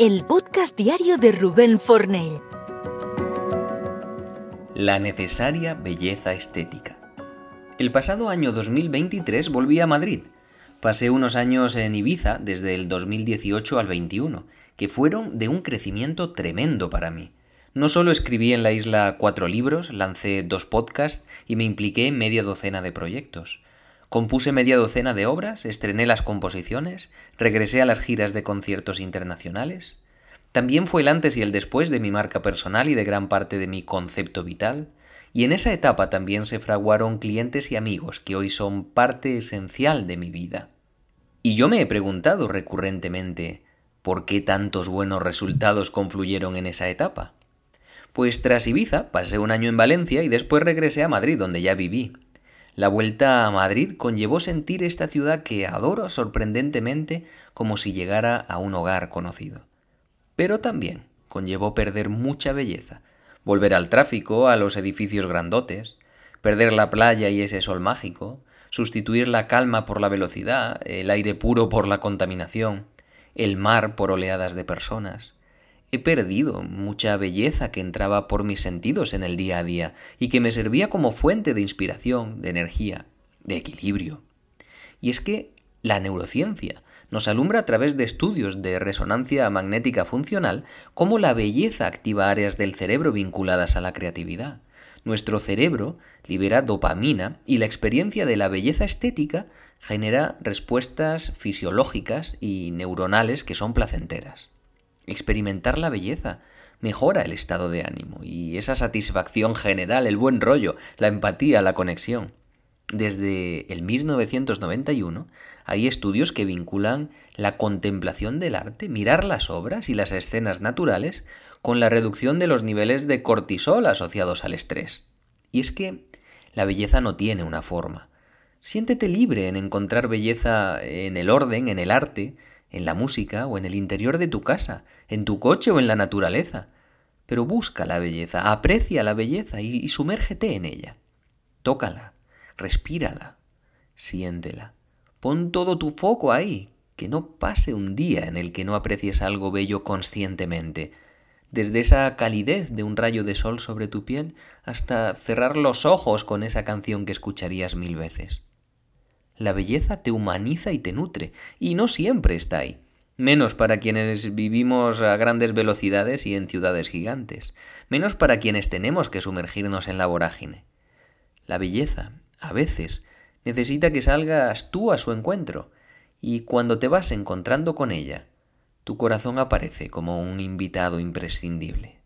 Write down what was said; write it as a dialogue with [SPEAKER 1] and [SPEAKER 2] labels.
[SPEAKER 1] el podcast diario de Rubén Fornell.
[SPEAKER 2] La necesaria belleza estética. El pasado año 2023 volví a Madrid. Pasé unos años en Ibiza desde el 2018 al 21, que fueron de un crecimiento tremendo para mí. No solo escribí en la isla cuatro libros, lancé dos podcasts y me impliqué en media docena de proyectos. Compuse media docena de obras, estrené las composiciones, regresé a las giras de conciertos internacionales. También fue el antes y el después de mi marca personal y de gran parte de mi concepto vital. Y en esa etapa también se fraguaron clientes y amigos que hoy son parte esencial de mi vida. Y yo me he preguntado recurrentemente, ¿por qué tantos buenos resultados confluyeron en esa etapa? Pues tras Ibiza pasé un año en Valencia y después regresé a Madrid donde ya viví. La vuelta a Madrid conllevó sentir esta ciudad que adoro sorprendentemente como si llegara a un hogar conocido. Pero también conllevó perder mucha belleza, volver al tráfico, a los edificios grandotes, perder la playa y ese sol mágico, sustituir la calma por la velocidad, el aire puro por la contaminación, el mar por oleadas de personas, He perdido mucha belleza que entraba por mis sentidos en el día a día y que me servía como fuente de inspiración, de energía, de equilibrio. Y es que la neurociencia nos alumbra a través de estudios de resonancia magnética funcional cómo la belleza activa áreas del cerebro vinculadas a la creatividad. Nuestro cerebro libera dopamina y la experiencia de la belleza estética genera respuestas fisiológicas y neuronales que son placenteras. Experimentar la belleza mejora el estado de ánimo y esa satisfacción general, el buen rollo, la empatía, la conexión. Desde el 1991 hay estudios que vinculan la contemplación del arte, mirar las obras y las escenas naturales, con la reducción de los niveles de cortisol asociados al estrés. Y es que la belleza no tiene una forma. Siéntete libre en encontrar belleza en el orden, en el arte, en la música o en el interior de tu casa, en tu coche o en la naturaleza. Pero busca la belleza, aprecia la belleza y, sumérgete en ella. Tócala, respírala, siéntela. Pon todo tu foco ahí, que no pase un día en el que no aprecies algo bello conscientemente, desde esa calidez de un rayo de sol sobre tu piel hasta cerrar los ojos con esa canción que escucharías mil veces. La belleza te humaniza y te nutre, y no siempre está ahí, menos para quienes vivimos a grandes velocidades y en ciudades gigantes, menos para quienes tenemos que sumergirnos en la vorágine. La belleza, a veces, necesita que salgas tú a su encuentro, y cuando te vas encontrando con ella, tu corazón aparece como un invitado imprescindible.